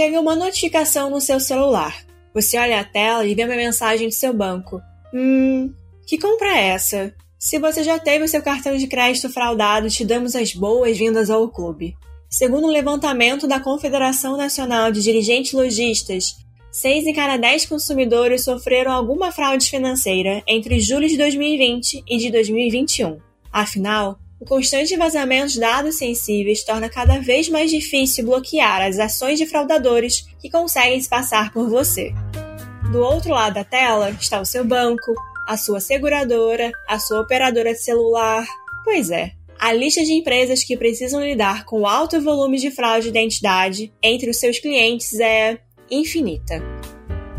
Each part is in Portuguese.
chega uma notificação no seu celular. Você olha a tela e vê uma mensagem do seu banco. Hum, que compra é essa? Se você já teve o seu cartão de crédito fraudado, te damos as boas-vindas ao clube. Segundo um levantamento da Confederação Nacional de Dirigentes Logistas, 6 em cada 10 consumidores sofreram alguma fraude financeira entre julho de 2020 e de 2021. Afinal, o constante vazamento de dados sensíveis torna cada vez mais difícil bloquear as ações de fraudadores que conseguem se passar por você. Do outro lado da tela está o seu banco, a sua seguradora, a sua operadora de celular. Pois é, a lista de empresas que precisam lidar com alto volume de fraude de identidade entre os seus clientes é infinita.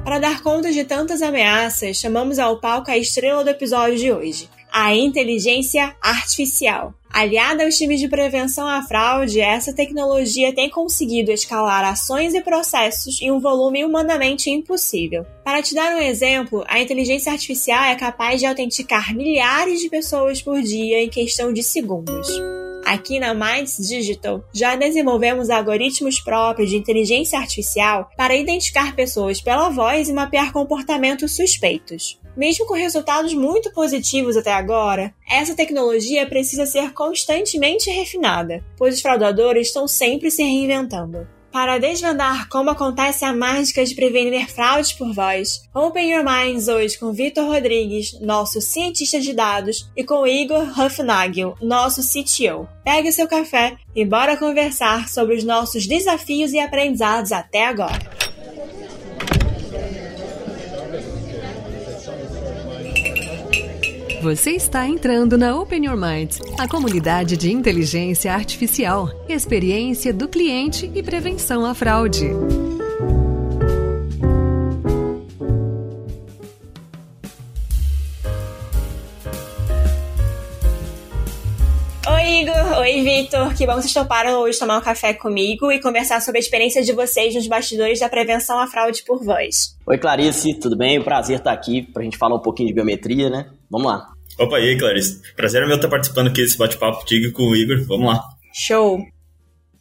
Para dar conta de tantas ameaças, chamamos ao palco a estrela do episódio de hoje, a inteligência artificial. Aliada aos times de prevenção à fraude, essa tecnologia tem conseguido escalar ações e processos em um volume humanamente impossível. Para te dar um exemplo, a inteligência artificial é capaz de autenticar milhares de pessoas por dia em questão de segundos. Aqui na Minds Digital, já desenvolvemos algoritmos próprios de inteligência artificial para identificar pessoas pela voz e mapear comportamentos suspeitos. Mesmo com resultados muito positivos até agora, essa tecnologia precisa ser constantemente refinada, pois os fraudadores estão sempre se reinventando. Para desvendar como acontece a mágica de prevenir fraudes por voz, Open Your Minds hoje com Vitor Rodrigues, nosso cientista de dados, e com Igor Huffnagel, nosso CTO. Pegue seu café e bora conversar sobre os nossos desafios e aprendizados até agora. Você está entrando na Open Your Mind, a comunidade de inteligência artificial, experiência do cliente e prevenção à fraude. Oi, Igor. Oi, Vitor. Que bom que vocês toparam hoje tomar um café comigo e conversar sobre a experiência de vocês nos bastidores da prevenção à fraude por voz. Oi, Clarice. Tudo bem? Prazer estar aqui para a gente falar um pouquinho de biometria, né? Vamos lá. Opa, e aí, Clarice? Prazer é meu estar participando aqui desse bate-papo contigo com o Igor. Vamos lá. Show!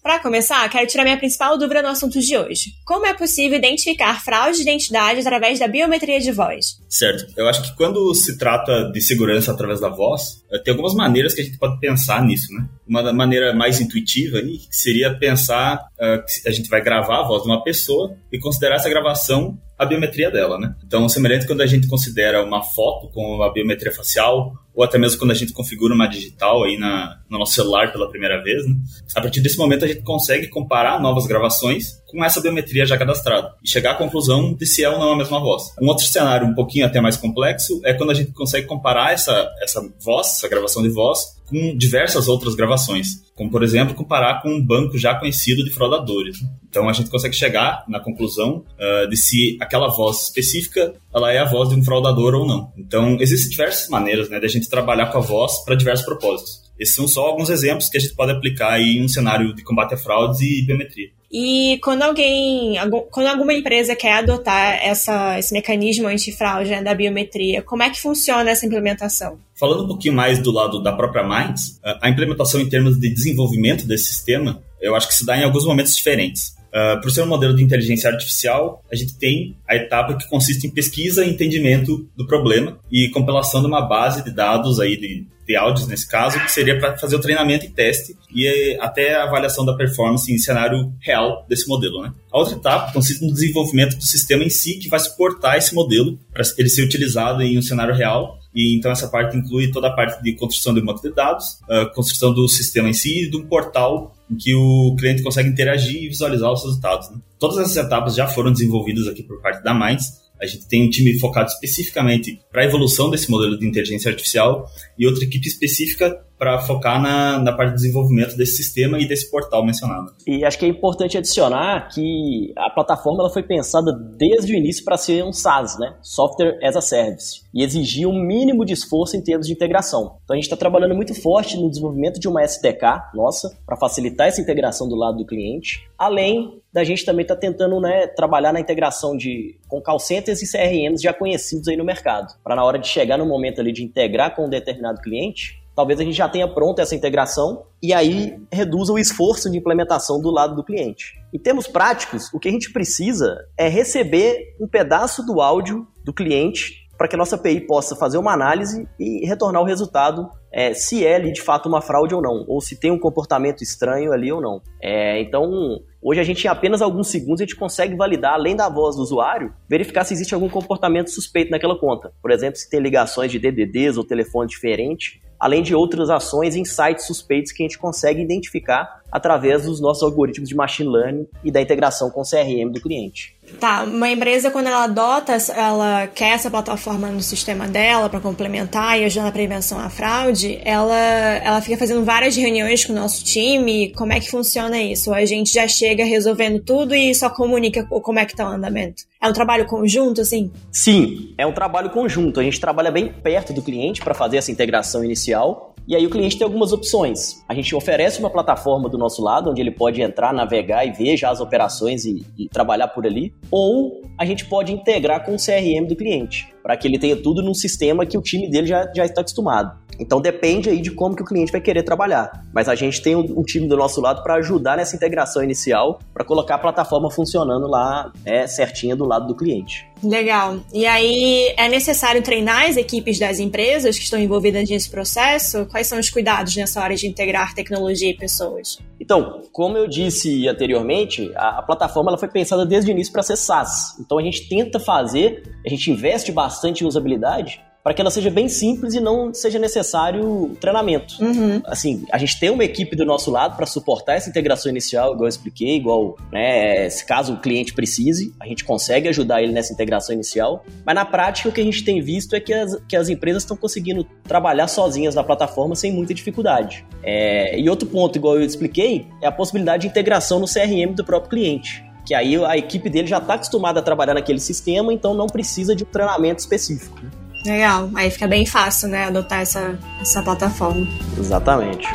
Para começar, quero tirar minha principal dúvida no assunto de hoje. Como é possível identificar fraude de identidade através da biometria de voz? Certo. Eu acho que quando se trata de segurança através da voz, eh, tem algumas maneiras que a gente pode pensar nisso, né? Uma maneira mais intuitiva aí seria pensar uh, que a gente vai gravar a voz de uma pessoa e considerar essa gravação a biometria dela, né? Então, semelhante quando a gente considera uma foto com a biometria facial, ou até mesmo quando a gente configura uma digital aí na, no nosso celular pela primeira vez, né? A partir desse momento a gente consegue comparar novas gravações com essa biometria já cadastrada e chegar à conclusão de se é ou não a mesma voz. Um outro cenário um pouquinho até mais complexo é quando a gente consegue comparar essa, essa voz, essa gravação de voz, com diversas outras gravações, como por exemplo comparar com um banco já conhecido de fraudadores. Então a gente consegue chegar na conclusão uh, de se aquela voz específica ela é a voz de um fraudador ou não. Então existem diversas maneiras né, de a gente trabalhar com a voz para diversos propósitos. Esses são só alguns exemplos que a gente pode aplicar em um cenário de combate a fraudes e biometria. E quando alguém, quando alguma empresa quer adotar essa, esse mecanismo antifraude né, da biometria, como é que funciona essa implementação? Falando um pouquinho mais do lado da própria Minds, a implementação em termos de desenvolvimento desse sistema, eu acho que se dá em alguns momentos diferentes. Uh, por ser um modelo de inteligência artificial, a gente tem a etapa que consiste em pesquisa e entendimento do problema e compilação de uma base de dados aí de, de áudios nesse caso, que seria para fazer o treinamento e teste e eh, até a avaliação da performance em cenário real desse modelo. Né? A outra etapa consiste no desenvolvimento do sistema em si que vai suportar esse modelo para ele ser utilizado em um cenário real e então essa parte inclui toda a parte de construção de banco de dados, uh, construção do sistema em si e de um portal em que o cliente consegue interagir e visualizar os resultados. Né? Todas essas etapas já foram desenvolvidas aqui por parte da Minds. A gente tem um time focado especificamente para a evolução desse modelo de inteligência artificial e outra equipe específica para focar na, na parte de desenvolvimento desse sistema e desse portal mencionado. E acho que é importante adicionar que a plataforma ela foi pensada desde o início para ser um SaaS, né? Software as a Service, e exigir um mínimo de esforço em termos de integração. Então a gente está trabalhando muito forte no desenvolvimento de uma SDK nossa para facilitar essa integração do lado do cliente, além da gente também estar tá tentando né, trabalhar na integração de com call centers e CRMs já conhecidos aí no mercado, para na hora de chegar no momento ali de integrar com um determinado cliente, talvez a gente já tenha pronta essa integração e aí reduza o esforço de implementação do lado do cliente. Em termos práticos, o que a gente precisa é receber um pedaço do áudio do cliente para que a nossa API possa fazer uma análise e retornar o resultado é, se é ali de fato uma fraude ou não, ou se tem um comportamento estranho ali ou não. É, então, hoje a gente, em apenas alguns segundos, a gente consegue validar, além da voz do usuário, verificar se existe algum comportamento suspeito naquela conta. Por exemplo, se tem ligações de DDDs ou telefone diferente, além de outras ações em sites suspeitos que a gente consegue identificar através dos nossos algoritmos de machine learning e da integração com o CRM do cliente. Tá, uma empresa quando ela adota, ela quer essa plataforma no sistema dela para complementar e ajudar na prevenção à fraude, ela, ela fica fazendo várias reuniões com o nosso time. Como é que funciona isso? A gente já chega resolvendo tudo e só comunica como é que tá o andamento. É um trabalho conjunto, assim? Sim, é um trabalho conjunto. A gente trabalha bem perto do cliente para fazer essa integração inicial e aí o cliente tem algumas opções. A gente oferece uma plataforma do nosso lado, onde ele pode entrar, navegar e ver já as operações e, e trabalhar por ali. Ou a gente pode integrar com o CRM do cliente, para que ele tenha tudo num sistema que o time dele já, já está acostumado. Então depende aí de como que o cliente vai querer trabalhar. Mas a gente tem um, um time do nosso lado para ajudar nessa integração inicial, para colocar a plataforma funcionando lá é, certinha do lado do cliente. Legal. E aí, é necessário treinar as equipes das empresas que estão envolvidas nesse processo? Quais são os cuidados nessa hora de integrar tecnologia e pessoas? Então, como eu disse anteriormente, a, a plataforma ela foi pensada desde o início para ser SaaS. Então a gente tenta fazer, a gente investe bastante em usabilidade para que ela seja bem simples e não seja necessário treinamento. Uhum. Assim, a gente tem uma equipe do nosso lado para suportar essa integração inicial, igual eu expliquei, igual, né, se caso o cliente precise, a gente consegue ajudar ele nessa integração inicial, mas na prática o que a gente tem visto é que as, que as empresas estão conseguindo trabalhar sozinhas na plataforma sem muita dificuldade. É, e outro ponto, igual eu expliquei, é a possibilidade de integração no CRM do próprio cliente que aí a equipe dele já está acostumada a trabalhar naquele sistema, então não precisa de um treinamento específico. Legal. Aí fica bem fácil, né, adotar essa, essa plataforma. Exatamente.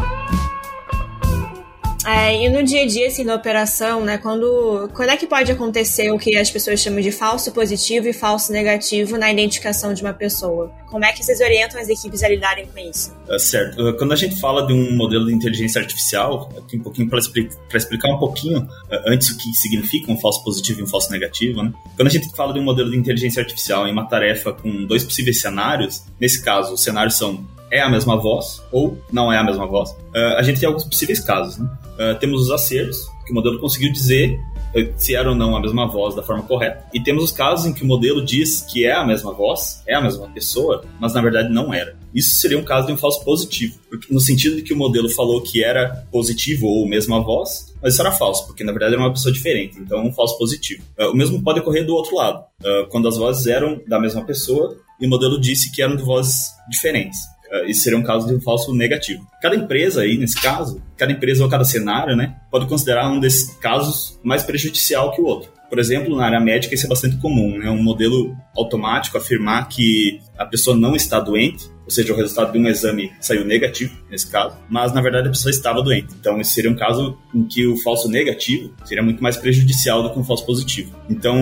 É, e no dia a dia, assim, na operação, né, quando, quando é que pode acontecer o que as pessoas chamam de falso positivo e falso negativo na identificação de uma pessoa? Como é que vocês orientam as equipes a lidarem com isso? É certo. Uh, quando a gente fala de um modelo de inteligência artificial, aqui um pouquinho para explicar, um pouquinho uh, antes o que significa um falso positivo e um falso negativo, né? Quando a gente fala de um modelo de inteligência artificial em uma tarefa com dois possíveis cenários, nesse caso, os cenários são é a mesma voz ou não é a mesma voz, uh, a gente tem alguns possíveis casos, né? Uh, temos os acertos, que o modelo conseguiu dizer uh, se era ou não a mesma voz da forma correta. E temos os casos em que o modelo diz que é a mesma voz, é a mesma pessoa, mas na verdade não era. Isso seria um caso de um falso positivo, no sentido de que o modelo falou que era positivo ou mesma voz, mas isso era falso, porque na verdade era uma pessoa diferente, então um falso positivo. Uh, o mesmo pode ocorrer do outro lado, quando as vozes eram da mesma pessoa e o modelo disse que eram de vozes diferentes. Uh, isso seria um caso de um falso negativo. Cada empresa aí, nesse caso, cada empresa ou cada cenário, né, pode considerar um desses casos mais prejudicial que o outro. Por exemplo, na área médica isso é bastante comum, né? Um modelo automático afirmar que a pessoa não está doente ou seja, o resultado de um exame saiu negativo, nesse caso, mas na verdade a pessoa estava doente. Então, esse seria um caso em que o falso negativo seria muito mais prejudicial do que um falso positivo. Então,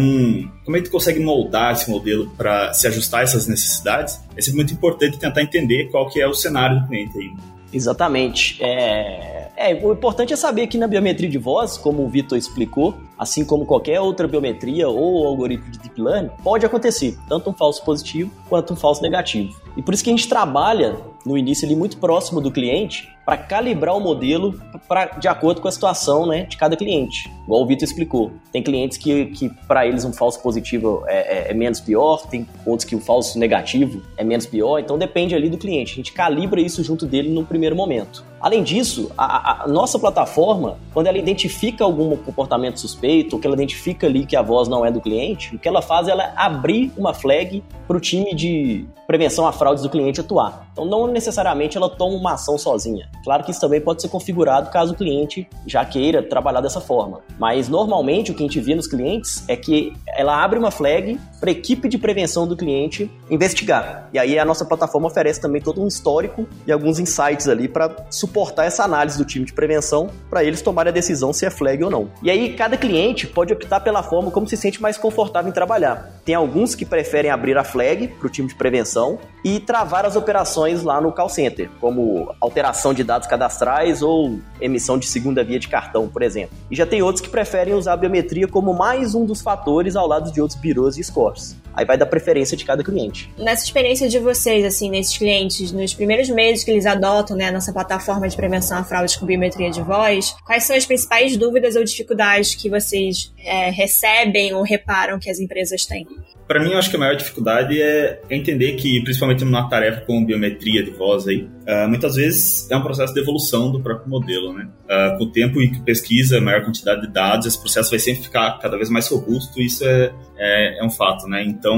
como é que tu consegue moldar esse modelo para se ajustar a essas necessidades? É sempre muito importante tentar entender qual que é o cenário do cliente aí. Exatamente. É... é, o importante é saber que na biometria de voz, como o Vitor explicou, assim como qualquer outra biometria ou algoritmo de deep learning, pode acontecer tanto um falso positivo quanto um falso negativo. E por isso que a gente trabalha no início ali muito próximo do cliente para calibrar o modelo pra, de acordo com a situação né, de cada cliente. Igual o Vitor explicou. Tem clientes que, que para eles um falso positivo é, é, é, menos pior, tem outros que o falso negativo é menos pior, então depende ali do cliente. A gente calibra isso junto dele no primeiro momento. Além disso, a, a, nossa plataforma, quando ela identifica algum comportamento suspeito, ou que ela identifica ali que a voz não é do cliente, o que ela faz é ela abrir uma flag para o time de prevenção a fraudes do cliente atuar. Então, não necessariamente ela toma uma ação sozinha. Claro que isso também pode ser configurado caso o cliente já queira trabalhar dessa forma. Mas normalmente o que a gente vê nos clientes é que ela abre uma flag para a equipe de prevenção do cliente investigar. E aí a nossa plataforma oferece também todo um histórico e alguns insights ali para suportar essa análise do time de prevenção para eles tomarem a decisão se é flag ou não. E aí cada cliente pode optar pela forma como se sente mais confortável em trabalhar. Tem alguns que preferem abrir a flag para o time de prevenção e travar as operações lá no call center, como alteração de dados cadastrais ou emissão de segunda via de cartão, por exemplo. E já tem outros que preferem usar a biometria como mais um dos fatores ao lado de outros birôs e scores. Aí vai da preferência de cada cliente. Nessa experiência de vocês, assim, nesses clientes, nos primeiros meses que eles adotam né, a nossa plataforma de prevenção a fraudes com biometria de voz, quais são as principais dúvidas ou dificuldades que vocês é, recebem ou reparam que as empresas têm? Para mim, eu acho que a maior dificuldade é entender que, principalmente numa tarefa com biometria de voz, aí, uh, muitas vezes é um processo de evolução do próprio modelo. Né? Uh, com o tempo em que pesquisa maior quantidade de dados, esse processo vai sempre ficar cada vez mais robusto, isso é, é, é um fato. Né? Então,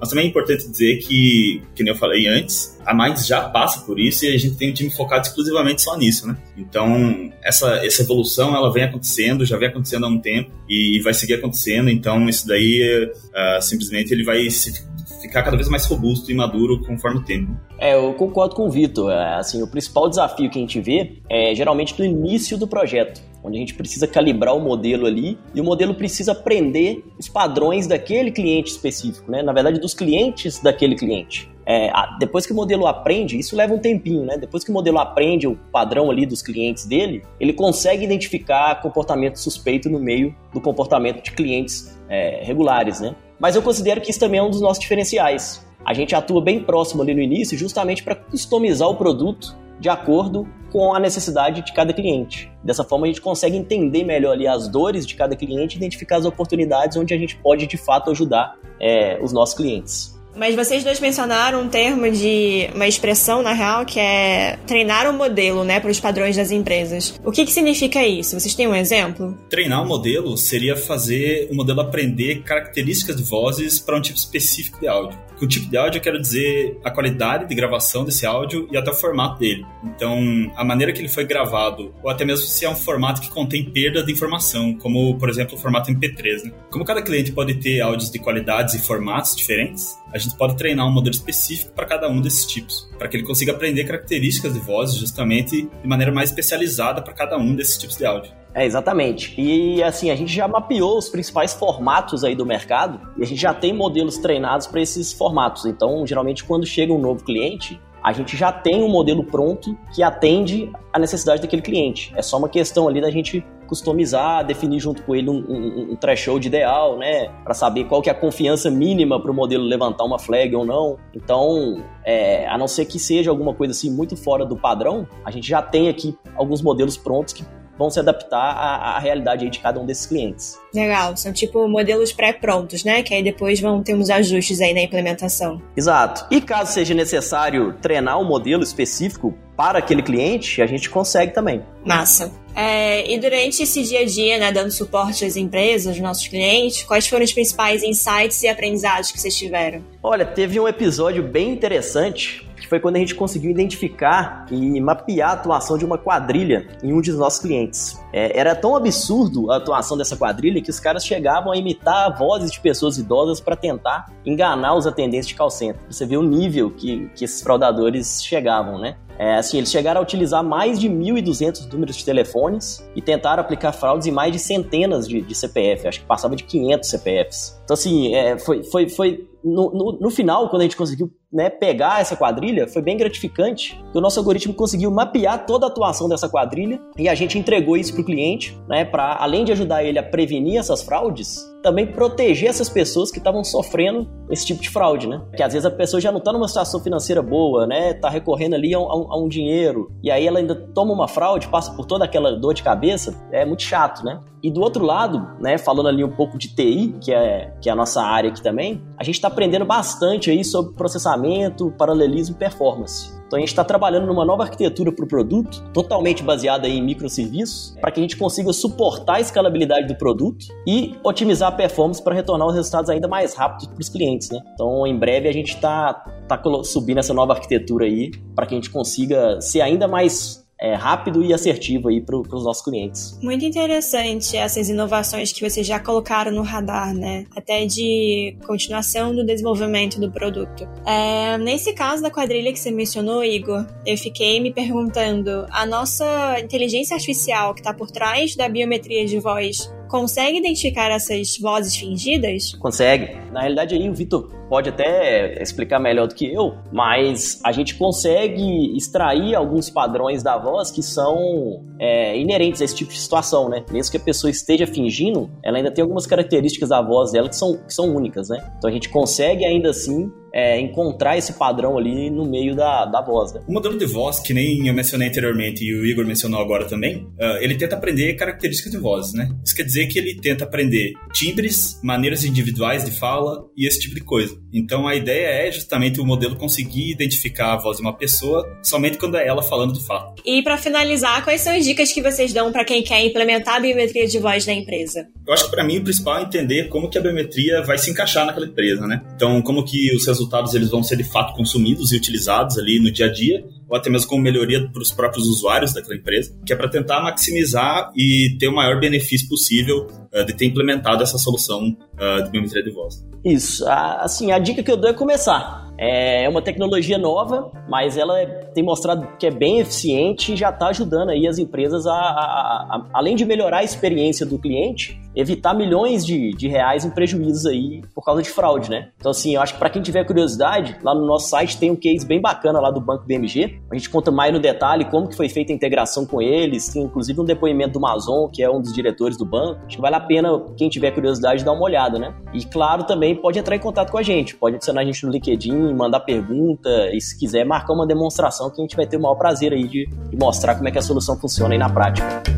mas também é importante dizer que, que nem eu falei antes, a Minds já passa por isso e a gente tem um time focado exclusivamente só nisso, né? Então, essa, essa evolução, ela vem acontecendo, já vem acontecendo há um tempo e vai seguir acontecendo, então isso daí, uh, simplesmente, ele vai se, ficar cada vez mais robusto e maduro conforme o tempo. É, eu concordo com o Vitor. É, assim, o principal desafio que a gente vê é geralmente no início do projeto onde a gente precisa calibrar o modelo ali e o modelo precisa aprender os padrões daquele cliente específico, né? Na verdade, dos clientes daquele cliente. É, depois que o modelo aprende, isso leva um tempinho, né? Depois que o modelo aprende o padrão ali dos clientes dele, ele consegue identificar comportamento suspeito no meio do comportamento de clientes é, regulares, né? Mas eu considero que isso também é um dos nossos diferenciais. A gente atua bem próximo ali no início, justamente para customizar o produto de acordo com a necessidade de cada cliente. Dessa forma, a gente consegue entender melhor ali as dores de cada cliente e identificar as oportunidades onde a gente pode de fato ajudar é, os nossos clientes. Mas vocês dois mencionaram um termo de uma expressão, na real, que é treinar o um modelo, né, para os padrões das empresas. O que, que significa isso? Vocês têm um exemplo? Treinar o um modelo seria fazer o modelo aprender características de vozes para um tipo específico de áudio. Com o tipo de áudio eu quero dizer a qualidade de gravação desse áudio e até o formato dele. Então, a maneira que ele foi gravado, ou até mesmo se é um formato que contém perda de informação, como, por exemplo, o formato MP3. Né? Como cada cliente pode ter áudios de qualidades e formatos diferentes, a gente pode treinar um modelo específico para cada um desses tipos, para que ele consiga aprender características de vozes justamente de maneira mais especializada para cada um desses tipos de áudio. É, exatamente. E assim, a gente já mapeou os principais formatos aí do mercado e a gente já tem modelos treinados para esses formatos. Então, geralmente, quando chega um novo cliente, a gente já tem um modelo pronto que atende a necessidade daquele cliente. É só uma questão ali da gente customizar, definir junto com ele um, um, um threshold ideal, né? Para saber qual que é a confiança mínima para o modelo levantar uma flag ou não. Então, é, a não ser que seja alguma coisa assim muito fora do padrão, a gente já tem aqui alguns modelos prontos que vão se adaptar à, à realidade de cada um desses clientes. Legal, são tipo modelos pré-prontos, né? Que aí depois vão ter uns ajustes aí na implementação. Exato. E caso seja necessário treinar um modelo específico para aquele cliente, a gente consegue também. Massa. É, e durante esse dia a dia, né, dando suporte às empresas, aos nossos clientes, quais foram os principais insights e aprendizados que vocês tiveram? Olha, teve um episódio bem interessante que foi quando a gente conseguiu identificar e mapear a atuação de uma quadrilha em um dos nossos clientes. É, era tão absurdo a atuação dessa quadrilha que os caras chegavam a imitar vozes de pessoas idosas para tentar enganar os atendentes de call center. Você vê o nível que, que esses fraudadores chegavam, né? É, assim, eles chegaram a utilizar mais de 1.200 números de telefones e tentaram aplicar fraudes em mais de centenas de, de CPF, acho que passava de 500 CPFs. Então, assim, é, foi, foi, foi no, no, no, final, quando a gente conseguiu né, pegar essa quadrilha, foi bem gratificante, que o nosso algoritmo conseguiu mapear toda a atuação dessa quadrilha e a gente entregou isso para o cliente, né, para além de ajudar ele a prevenir essas fraudes, também proteger essas pessoas que estavam sofrendo esse tipo de fraude, né? Que às vezes a pessoa já não está numa situação financeira boa, né? Tá recorrendo ali a um, a um, dinheiro e aí ela ainda toma uma fraude, passa por toda aquela dor de cabeça, é muito chato, né? E do outro lado, né, falando ali um pouco de TI, que é, que é a nossa área aqui também, a gente está aprendendo bastante aí sobre processamento, paralelismo e performance. Então a gente está trabalhando numa nova arquitetura para o produto, totalmente baseada em microserviços, para que a gente consiga suportar a escalabilidade do produto e otimizar a performance para retornar os resultados ainda mais rápidos para os clientes. Né? Então em breve a gente está tá subindo essa nova arquitetura aí para que a gente consiga ser ainda mais é, rápido e assertivo aí para os nossos clientes. Muito interessante essas inovações que vocês já colocaram no radar, né? Até de continuação do desenvolvimento do produto. É, nesse caso da quadrilha que você mencionou, Igor, eu fiquei me perguntando: a nossa inteligência artificial que está por trás da biometria de voz consegue identificar essas vozes fingidas? Consegue. Na realidade, aí o Vitor pode até explicar melhor do que eu, mas a gente consegue extrair alguns padrões da voz que são é, inerentes a esse tipo de situação, né? Mesmo que a pessoa esteja fingindo, ela ainda tem algumas características da voz dela que são, que são únicas, né? Então a gente consegue ainda assim é, encontrar esse padrão ali no meio da, da voz. Né? O modelo de voz, que nem eu mencionei anteriormente e o Igor mencionou agora também, uh, ele tenta aprender características de voz, né? Isso quer dizer que ele tenta aprender timbres, maneiras individuais de fala e esse tipo de coisa. Então a ideia é justamente o modelo conseguir identificar a voz de uma pessoa somente quando é ela falando de fato. E para finalizar, quais são as dicas que vocês dão para quem quer implementar a biometria de voz na empresa? Eu acho que para mim o principal é entender como que a biometria vai se encaixar naquela empresa, né? Então como que os resultados eles vão ser de fato consumidos e utilizados ali no dia a dia, ou até mesmo como melhoria para os próprios usuários daquela empresa, que é para tentar maximizar e ter o maior benefício possível uh, de ter implementado essa solução uh, de biometria de voz. Isso. Assim, a dica que eu dou é começar. É uma tecnologia nova, mas ela tem mostrado que é bem eficiente e já está ajudando aí as empresas a, a, a, além de melhorar a experiência do cliente, evitar milhões de, de reais em prejuízos aí por causa de fraude, né? Então, assim, eu acho que para quem tiver curiosidade, lá no nosso site tem um case bem bacana lá do Banco BMG. A gente conta mais no detalhe como que foi feita a integração com eles, tem inclusive um depoimento do Mazon, que é um dos diretores do banco. Acho que vale a pena quem tiver curiosidade dar uma olhada, né? E claro, também pode entrar em contato com a gente, pode adicionar a gente no LinkedIn, mandar pergunta e se quiser marcar uma demonstração que a gente vai ter o maior prazer aí de, de mostrar como é que a solução funciona aí na prática.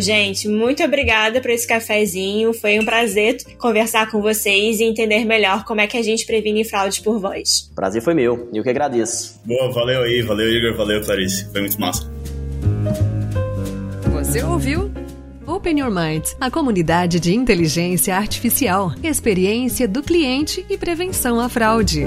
Gente. Muito obrigada por esse cafezinho. Foi um prazer conversar com vocês e entender melhor como é que a gente previne fraudes por voz. Prazer foi meu. Eu que agradeço. Boa, valeu aí. Valeu, Igor. Valeu, Clarice. Foi muito massa. Você ouviu? Open Your Mind, a comunidade de inteligência artificial, experiência do cliente e prevenção à fraude.